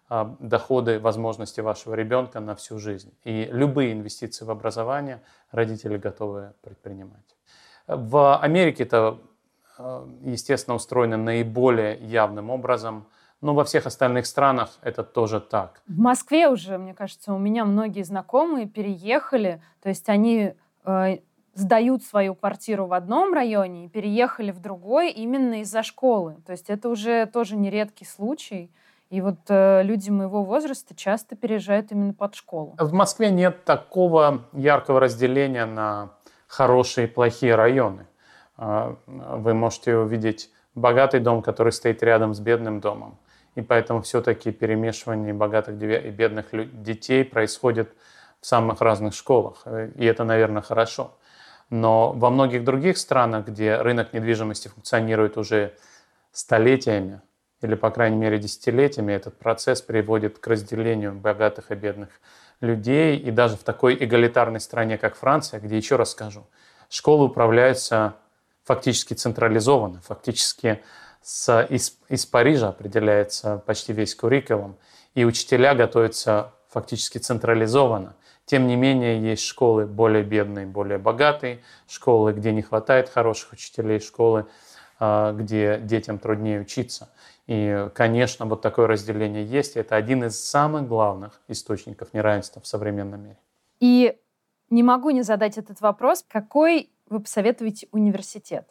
а, доходы, возможности вашего ребенка на всю жизнь. И любые инвестиции в образование родители готовы предпринимать. В Америке это, а, естественно, устроено наиболее явным образом, но во всех остальных странах это тоже так. В Москве уже, мне кажется, у меня многие знакомые переехали, то есть они э, сдают свою квартиру в одном районе и переехали в другой именно из-за школы. То есть это уже тоже нередкий случай. И вот э, люди моего возраста часто переезжают именно под школу. В Москве нет такого яркого разделения на хорошие и плохие районы. Э, вы можете увидеть богатый дом, который стоит рядом с бедным домом. И поэтому все-таки перемешивание богатых и бедных детей происходит в самых разных школах. Э, и это, наверное, хорошо. Но во многих других странах, где рынок недвижимости функционирует уже столетиями, или, по крайней мере, десятилетиями, этот процесс приводит к разделению богатых и бедных людей. И даже в такой эгалитарной стране, как Франция, где, еще раз скажу, школы управляются фактически централизованно, фактически с, из, из Парижа определяется почти весь куррикулум, и учителя готовятся фактически централизованно. Тем не менее, есть школы более бедные, более богатые, школы, где не хватает хороших учителей, школы, а, где детям труднее учиться. И, конечно, вот такое разделение есть. Это один из самых главных источников неравенства в современном мире. И не могу не задать этот вопрос. Какой вы посоветуете университет?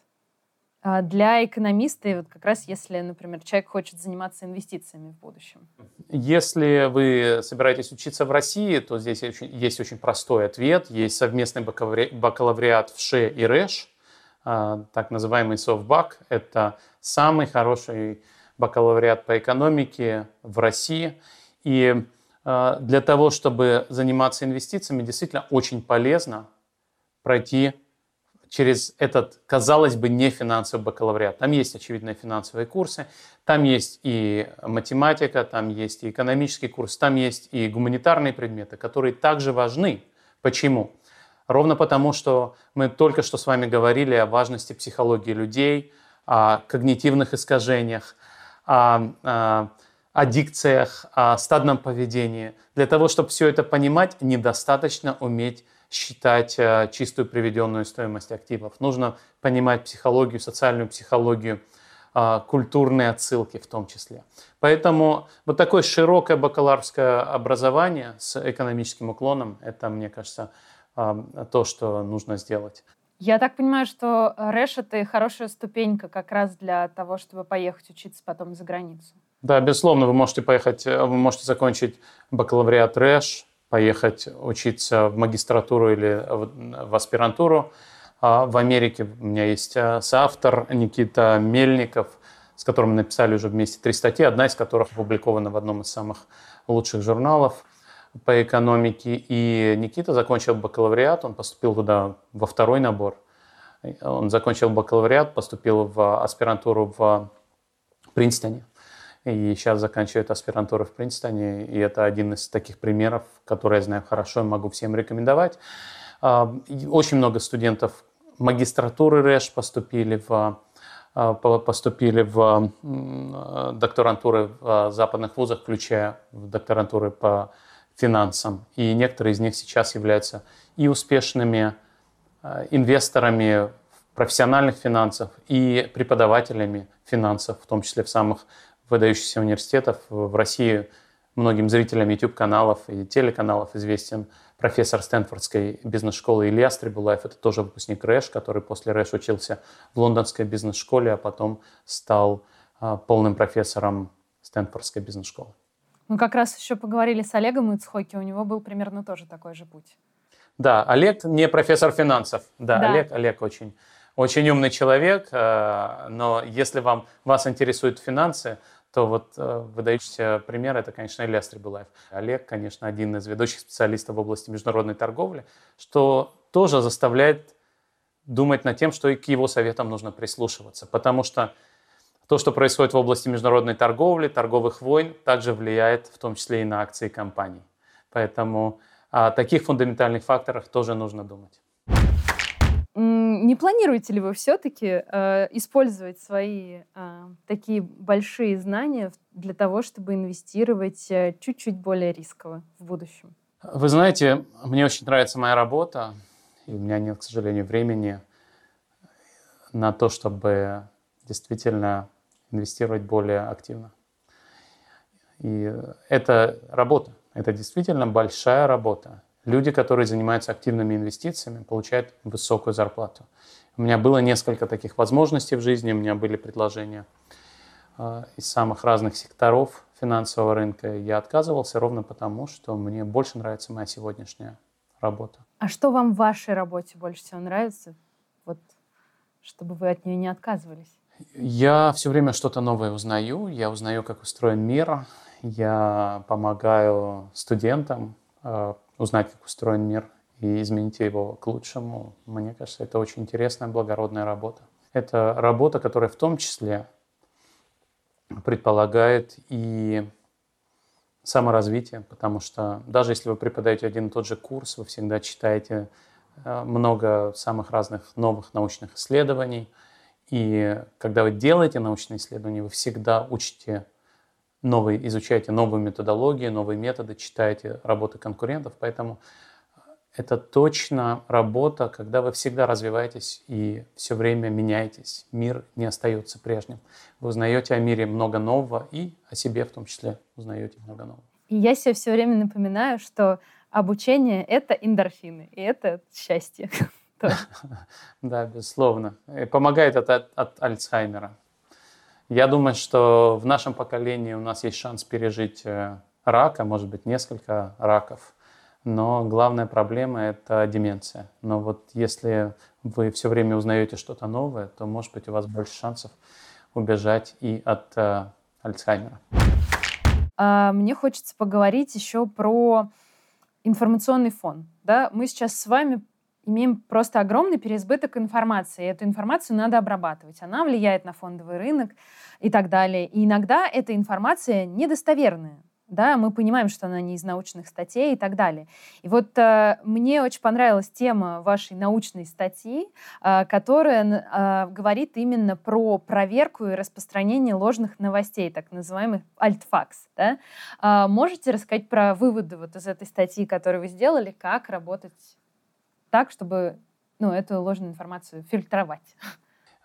А, для экономиста, вот как раз если, например, человек хочет заниматься инвестициями в будущем? Если вы собираетесь учиться в России, то здесь есть очень простой ответ. Есть совместный бакалавриат в ШЕ и РЭШ, а, так называемый СОВБАК. Это самый хороший бакалавриат по экономике в России. И а, для того, чтобы заниматься инвестициями, действительно очень полезно пройти через этот, казалось бы, не финансовый бакалавриат. Там есть, очевидно, финансовые курсы, там есть и математика, там есть и экономический курс, там есть и гуманитарные предметы, которые также важны. Почему? Ровно потому, что мы только что с вами говорили о важности психологии людей, о когнитивных искажениях, о, о аддикциях, о стадном поведении. Для того, чтобы все это понимать, недостаточно уметь считать э, чистую приведенную стоимость активов. Нужно понимать психологию, социальную психологию, э, культурные отсылки в том числе. Поэтому вот такое широкое бакалаврское образование с экономическим уклоном, это, мне кажется, э, то, что нужно сделать. Я так понимаю, что РЭШ — это хорошая ступенька как раз для того, чтобы поехать учиться потом за границу. Да, безусловно, вы можете поехать, вы можете закончить бакалавриат РЭШ, поехать учиться в магистратуру или в аспирантуру. А в Америке у меня есть а, соавтор Никита Мельников, с которым мы написали уже вместе три статьи, одна из которых опубликована в одном из самых лучших журналов по экономике. И Никита закончил бакалавриат, он поступил туда во второй набор. Он закончил бакалавриат, поступил в аспирантуру в Принстоне и сейчас заканчивает аспирантуру в Принстоне, и это один из таких примеров, которые я знаю хорошо и могу всем рекомендовать. А, очень много студентов магистратуры РЭШ поступили в а, поступили в докторантуры в западных вузах, включая в докторантуры по финансам. И некоторые из них сейчас являются и успешными а, инвесторами профессиональных финансов, и преподавателями финансов, в том числе в самых выдающихся университетов. В России многим зрителям YouTube-каналов и телеканалов известен профессор Стэнфордской бизнес-школы Илья Стрибулаев. Это тоже выпускник РЭШ, который после РЭШ учился в лондонской бизнес-школе, а потом стал а, полным профессором Стэнфордской бизнес-школы. Мы как раз еще поговорили с Олегом Ицхоки, у него был примерно тоже такой же путь. Да, Олег не профессор финансов. Да, да. Олег, Олег очень, очень умный человек, э, но если вам, вас интересуют финансы, то вот э, выдающийся пример – это, конечно, Илья Стрибулаев. Олег, конечно, один из ведущих специалистов в области международной торговли, что тоже заставляет думать над тем, что и к его советам нужно прислушиваться. Потому что то, что происходит в области международной торговли, торговых войн, также влияет в том числе и на акции компаний. Поэтому о таких фундаментальных факторах тоже нужно думать. Не планируете ли вы все-таки э, использовать свои э, такие большие знания для того, чтобы инвестировать э, чуть-чуть более рисково в будущем? Вы знаете, мне очень нравится моя работа, и у меня нет, к сожалению, времени на то, чтобы действительно инвестировать более активно. И это работа, это действительно большая работа. Люди, которые занимаются активными инвестициями, получают высокую зарплату. У меня было несколько таких возможностей в жизни, у меня были предложения э, из самых разных секторов финансового рынка. Я отказывался ровно потому, что мне больше нравится моя сегодняшняя работа. А что вам в вашей работе больше всего нравится? Вот, чтобы вы от нее не отказывались. Я все время что-то новое узнаю. Я узнаю, как устроен мир. Я помогаю студентам узнать, как устроен мир и изменить его к лучшему. Мне кажется, это очень интересная, благородная работа. Это работа, которая в том числе предполагает и саморазвитие, потому что даже если вы преподаете один и тот же курс, вы всегда читаете э, много самых разных новых научных исследований. И когда вы делаете научные исследования, вы всегда учите новые, изучаете новые методологии, новые методы, читаете работы конкурентов. Поэтому это точно работа, когда вы всегда развиваетесь и все время меняетесь. Мир не остается прежним. Вы узнаете о мире много нового и о себе в том числе узнаете много нового. И я себе все время напоминаю, что обучение — это эндорфины, и это счастье. Да, безусловно. помогает это от Альцгеймера. Я думаю, что в нашем поколении у нас есть шанс пережить э, рака, может быть, несколько раков. Но главная проблема – это деменция. Но вот если вы все время узнаете что-то новое, то, может быть, у вас больше шансов убежать и от э, Альцгеймера. А, мне хочется поговорить еще про информационный фон. Да? Мы сейчас с вами имеем просто огромный переизбыток информации. Эту информацию надо обрабатывать. Она влияет на фондовый рынок и так далее. И иногда эта информация недостоверная да, мы понимаем, что она не из научных статей и так далее. И вот э, мне очень понравилась тема вашей научной статьи, э, которая э, говорит именно про проверку и распространение ложных новостей, так называемых альтфакс. Да? Э, можете рассказать про выводы вот из этой статьи, которую вы сделали, как работать так, чтобы ну, эту ложную информацию фильтровать?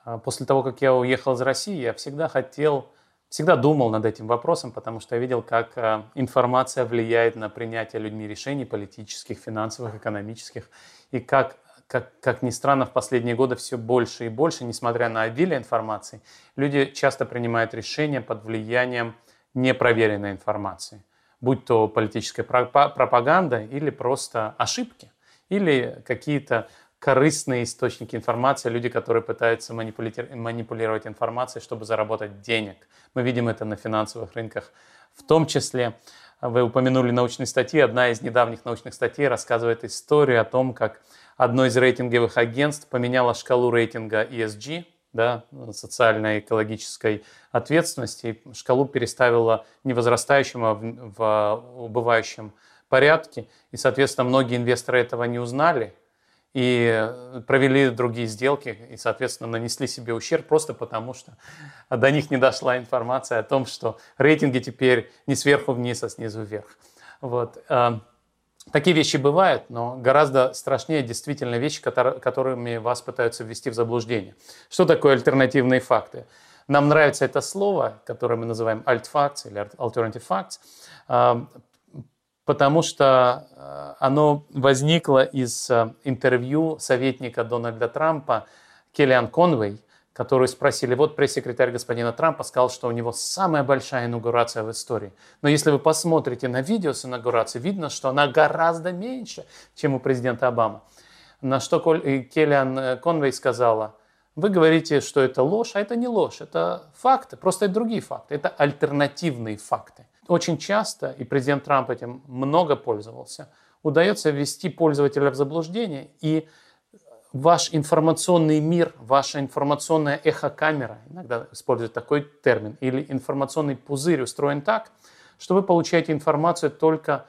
А после того, как я уехал из России, я всегда хотел всегда думал над этим вопросом, потому что я видел, как э, информация влияет на принятие людьми решений политических, финансовых, экономических, и как, как, как ни странно, в последние годы все больше и больше, несмотря на обилие информации, люди часто принимают решения под влиянием непроверенной информации, будь то политическая пропаганда или просто ошибки, или какие-то корыстные источники информации, люди, которые пытаются манипулировать информацией, чтобы заработать денег. Мы видим это на финансовых рынках. В том числе, вы упомянули научные статьи, одна из недавних научных статей рассказывает историю о том, как одно из рейтинговых агентств поменяло шкалу рейтинга ESG, да, социальной экологической ответственности, шкалу переставила не возрастающим, а в, в убывающем порядке. И, соответственно, многие инвесторы этого не узнали, и провели другие сделки и, соответственно, нанесли себе ущерб просто потому, что до них не дошла информация о том, что рейтинги теперь не сверху вниз, а снизу вверх. Вот. Э, такие вещи бывают, но гораздо страшнее действительно вещи, которыми вас пытаются ввести в заблуждение. Что такое альтернативные факты? Нам нравится это слово, которое мы называем alt или alternative facts, э, потому что э, оно возникло из э, интервью советника Дональда Трампа Келлиан Конвей, которые спросили, вот пресс-секретарь господина Трампа сказал, что у него самая большая инаугурация в истории. Но если вы посмотрите на видео с инаугурацией, видно, что она гораздо меньше, чем у президента Обамы. На что Келлиан э, Конвей сказала, вы говорите, что это ложь, а это не ложь, это факты, просто это другие факты, это альтернативные факты. Очень часто, и президент Трамп этим много пользовался, удается ввести пользователя в заблуждение, и ваш информационный мир, ваша информационная эхокамера, иногда используют такой термин, или информационный пузырь устроен так, что вы получаете информацию только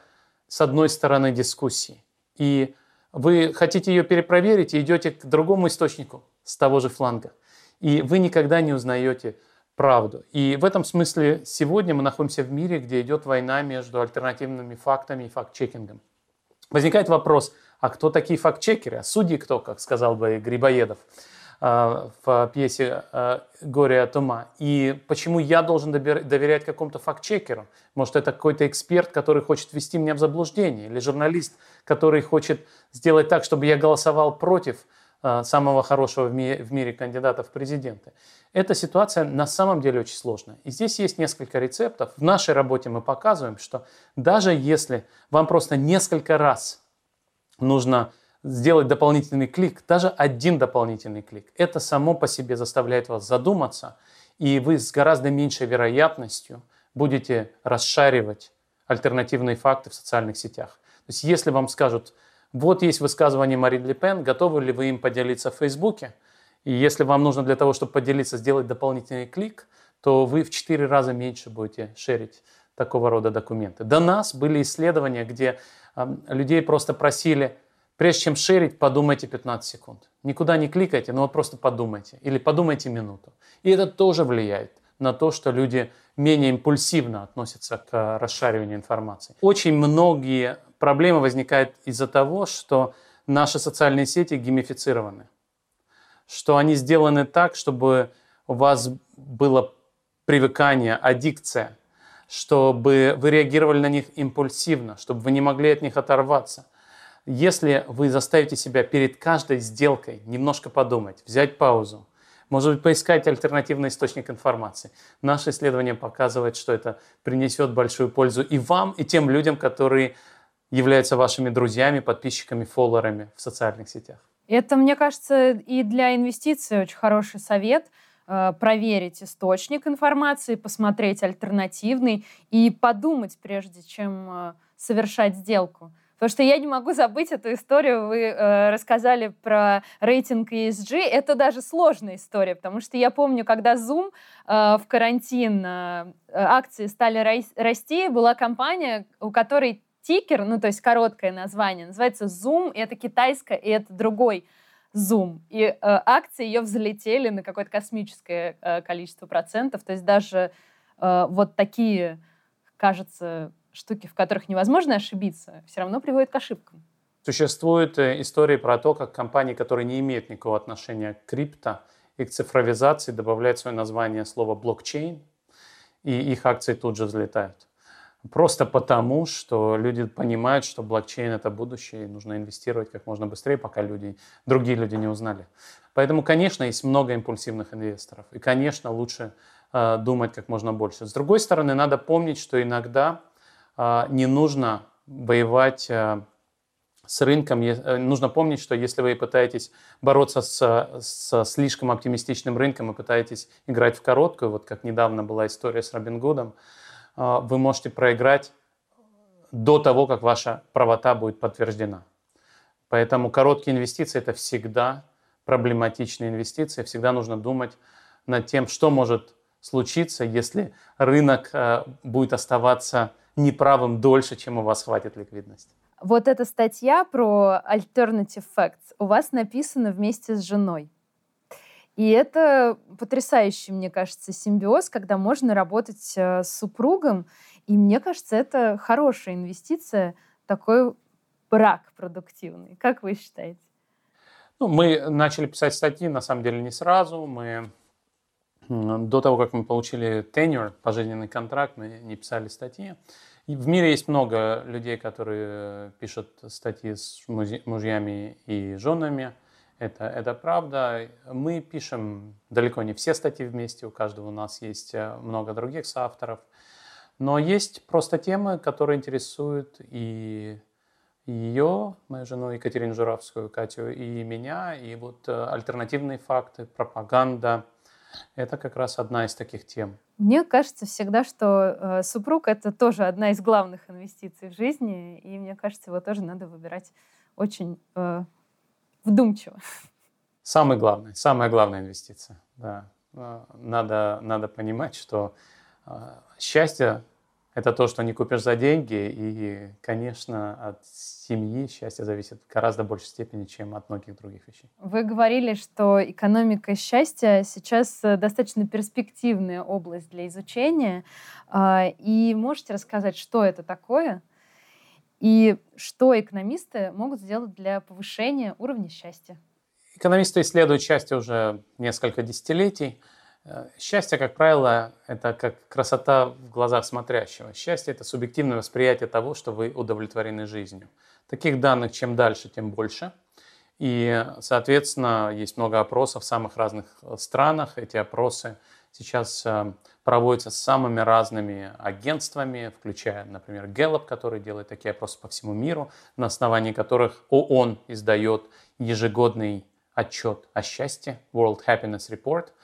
с одной стороны дискуссии. И вы хотите ее перепроверить и идете к другому источнику с того же фланга. И вы никогда не узнаете правду. И в этом смысле сегодня мы находимся в мире, где идет война между альтернативными фактами и факт-чекингом. Возникает вопрос, а кто такие факт-чекеры? А судьи кто, как сказал бы Грибоедов э, в пьесе э, «Горе от ума». И почему я должен доверять какому-то факт-чекеру? Может, это какой-то эксперт, который хочет ввести меня в заблуждение? Или журналист, который хочет сделать так, чтобы я голосовал против э, самого хорошего в мире, в мире кандидата в президенты? Эта ситуация на самом деле очень сложная. И здесь есть несколько рецептов. В нашей работе мы показываем, что даже если вам просто несколько раз нужно сделать дополнительный клик, даже один дополнительный клик, это само по себе заставляет вас задуматься, и вы с гораздо меньшей вероятностью будете расшаривать альтернативные факты в социальных сетях. То есть если вам скажут, вот есть высказывание Марин Ле Пен, готовы ли вы им поделиться в Фейсбуке, и если вам нужно для того, чтобы поделиться, сделать дополнительный клик, то вы в 4 раза меньше будете шерить такого рода документы. До нас были исследования, где людей просто просили, прежде чем шерить, подумайте 15 секунд. Никуда не кликайте, но вот просто подумайте. Или подумайте минуту. И это тоже влияет на то, что люди менее импульсивно относятся к расшариванию информации. Очень многие проблемы возникают из-за того, что наши социальные сети геймифицированы. Что они сделаны так, чтобы у вас было привыкание, аддикция чтобы вы реагировали на них импульсивно, чтобы вы не могли от них оторваться. Если вы заставите себя перед каждой сделкой немножко подумать, взять паузу, может быть, поискать альтернативный источник информации. Наше исследование показывает, что это принесет большую пользу и вам, и тем людям, которые являются вашими друзьями, подписчиками, фолловерами в социальных сетях. Это, мне кажется, и для инвестиций очень хороший совет – Э, проверить источник информации, посмотреть альтернативный и подумать, прежде чем э, совершать сделку. Потому что я не могу забыть эту историю. Вы э, рассказали про рейтинг ESG. Это даже сложная история, потому что я помню, когда Zoom э, в карантин э, акции стали расти, была компания, у которой тикер, ну то есть короткое название, называется Zoom, и это китайское, и это другой Zoom. И э, акции ее взлетели на какое-то космическое э, количество процентов. То есть даже э, вот такие, кажется, штуки, в которых невозможно ошибиться, все равно приводят к ошибкам. Существуют э, истории про то, как компании, которые не имеют никакого отношения к крипто и к цифровизации, добавляют свое название слова блокчейн, и их акции тут же взлетают. Просто потому, что люди понимают, что блокчейн это будущее, и нужно инвестировать как можно быстрее, пока люди, другие люди не узнали. Поэтому, конечно, есть много импульсивных инвесторов. И, конечно, лучше э, думать как можно больше. С другой стороны, надо помнить, что иногда э, не нужно воевать э, с рынком. Э, нужно помнить, что если вы пытаетесь бороться с, с слишком оптимистичным рынком и пытаетесь играть в короткую, вот как недавно была история с Робин Гудом, вы можете проиграть до того, как ваша правота будет подтверждена. Поэтому короткие инвестиции – это всегда проблематичные инвестиции. Всегда нужно думать над тем, что может случиться, если рынок а, будет оставаться неправым дольше, чем у вас хватит ликвидности. Вот эта статья про alternative facts у вас написана вместе с женой. И это потрясающий, мне кажется, симбиоз, когда можно работать э, с супругом. И мне кажется, это хорошая инвестиция, такой брак продуктивный. Как вы считаете? Ну, мы начали писать статьи, на самом деле, не сразу. Мы до того, как мы получили tenure, пожизненный контракт, мы не писали статьи. И в мире есть много людей, которые пишут статьи с мужьями и женами. Это, это правда. Мы пишем далеко не все статьи вместе, у каждого у нас есть э, много других соавторов. Но есть просто темы, которые интересуют и ее, мою жену Екатерину Журавскую, Катю, и меня, и вот э, альтернативные факты, пропаганда. Это как раз одна из таких тем. Мне кажется всегда, что э, супруг это тоже одна из главных инвестиций в жизни, и мне кажется, его тоже надо выбирать очень э, вдумчиво. Самый главный, самая главная инвестиция. Да. Э, надо, надо понимать, что э, счастье это то, что не купишь за деньги. И, конечно, от семьи счастье зависит в гораздо большей степени, чем от многих других вещей. Вы говорили, что экономика счастья сейчас э, достаточно перспективная область для изучения. А, и можете рассказать, что это такое? И что экономисты могут сделать для повышения уровня счастья? Экономисты исследуют счастье уже несколько десятилетий. Э, счастье, как правило, это как красота в глазах смотрящего. Счастье – это субъективное восприятие того, что вы удовлетворены жизнью. Таких данных чем дальше, тем больше. И, соответственно, есть много опросов в самых разных э, странах. Эти опросы сейчас проводятся с самыми разными агентствами, включая, например, Gallup, который делает такие опросы по всему миру, на основании которых ООН издает ежегодный отчет о счастье, World Happiness Report –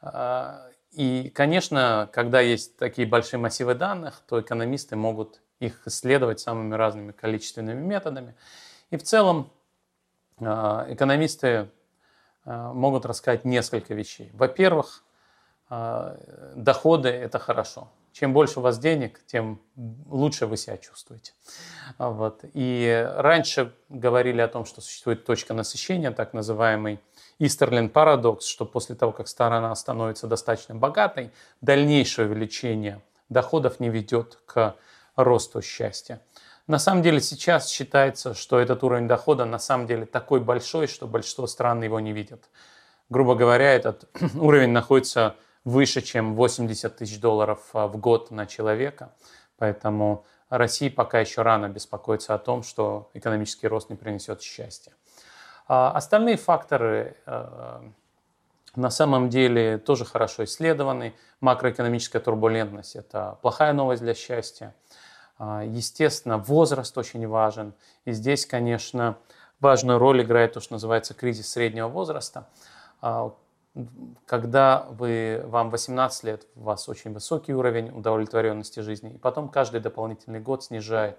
а, и, конечно, когда есть такие большие массивы данных, то экономисты могут их исследовать самыми разными количественными методами. И в целом а, экономисты а, могут рассказать несколько вещей. Во-первых, доходы – это хорошо. Чем больше у вас денег, тем лучше вы себя чувствуете. Вот. И раньше говорили о том, что существует точка насыщения, так называемый Истерлин парадокс, что после того, как сторона становится достаточно богатой, дальнейшее увеличение доходов не ведет к росту счастья. На самом деле сейчас считается, что этот уровень дохода на самом деле такой большой, что большинство стран его не видят. Грубо говоря, этот уровень находится выше, чем 80 тысяч долларов а, в год на человека. Поэтому России пока еще рано беспокоиться о том, что экономический рост не принесет счастья. А остальные факторы э, на самом деле тоже хорошо исследованы. Макроэкономическая турбулентность – это плохая новость для счастья. А, естественно, возраст очень важен. И здесь, конечно, важную роль играет то, что называется кризис среднего возраста. Когда вы, вам 18 лет, у вас очень высокий уровень удовлетворенности жизни, и потом каждый дополнительный год снижает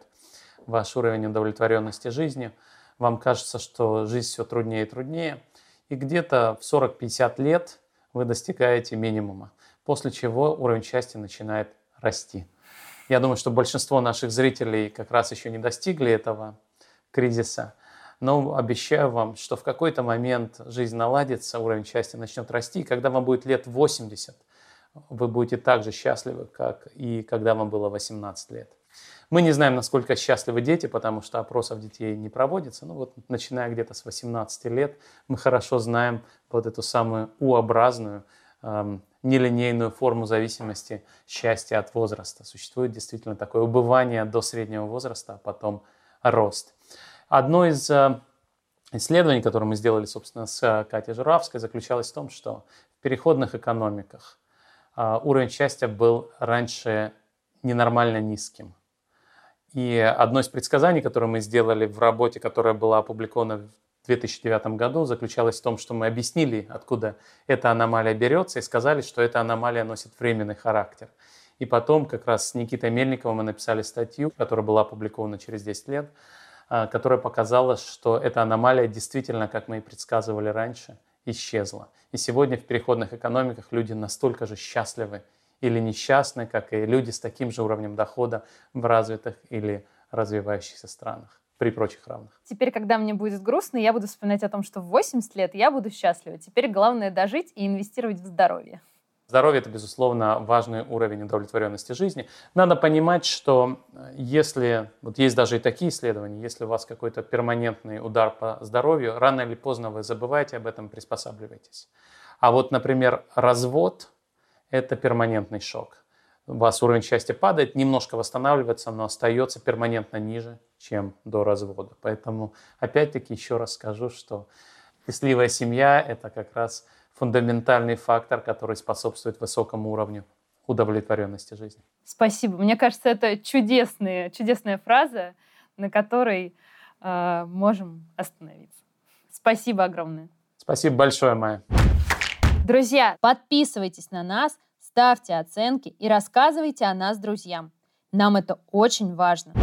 ваш уровень удовлетворенности жизни – вам кажется, что жизнь все труднее и труднее, и где-то в 40-50 лет вы достигаете минимума, после чего уровень счастья начинает расти. Я думаю, что большинство наших зрителей как раз еще не достигли этого кризиса, но обещаю вам, что в какой-то момент жизнь наладится, уровень счастья начнет расти, и когда вам будет лет 80, вы будете так же счастливы, как и когда вам было 18 лет. Мы не знаем, насколько счастливы дети, потому что опросов детей не проводится. Ну вот, начиная где-то с 18 лет, мы хорошо знаем вот эту самую У-образную, эм, нелинейную форму зависимости счастья от возраста. Существует действительно такое убывание до среднего возраста, а потом рост. Одно из э, исследований, которое мы сделали, собственно, с э, Катей Журавской, заключалось в том, что в переходных экономиках э, уровень счастья был раньше ненормально низким. И одно из предсказаний, которое мы сделали в работе, которая была опубликована в 2009 году, заключалось в том, что мы объяснили, откуда эта аномалия берется, и сказали, что эта аномалия носит временный характер. И потом как раз с Никитой Мельниковым мы написали статью, которая была опубликована через 10 лет, которая показала, что эта аномалия действительно, как мы и предсказывали раньше, исчезла. И сегодня в переходных экономиках люди настолько же счастливы или несчастны, как и люди с таким же уровнем дохода в развитых или развивающихся странах при прочих равных. Теперь, когда мне будет грустно, я буду вспоминать о том, что в 80 лет я буду счастлива. Теперь главное дожить и инвестировать в здоровье. Здоровье – это, безусловно, важный уровень удовлетворенности жизни. Надо понимать, что э, если, вот есть даже и такие исследования, если у вас какой-то перманентный удар по здоровью, рано или поздно вы забываете об этом, приспосабливаетесь. А вот, например, развод это перманентный шок. У вас уровень счастья падает, немножко восстанавливается, но остается перманентно ниже, чем до развода. Поэтому, опять-таки, еще раз скажу, что счастливая семья – это как раз фундаментальный фактор, который способствует высокому уровню удовлетворенности жизни. Спасибо. Мне кажется, это чудесная, чудесная фраза, на которой э, можем остановиться. Спасибо огромное. Спасибо большое, Майя. Друзья, подписывайтесь на нас, ставьте оценки и рассказывайте о нас друзьям. Нам это очень важно.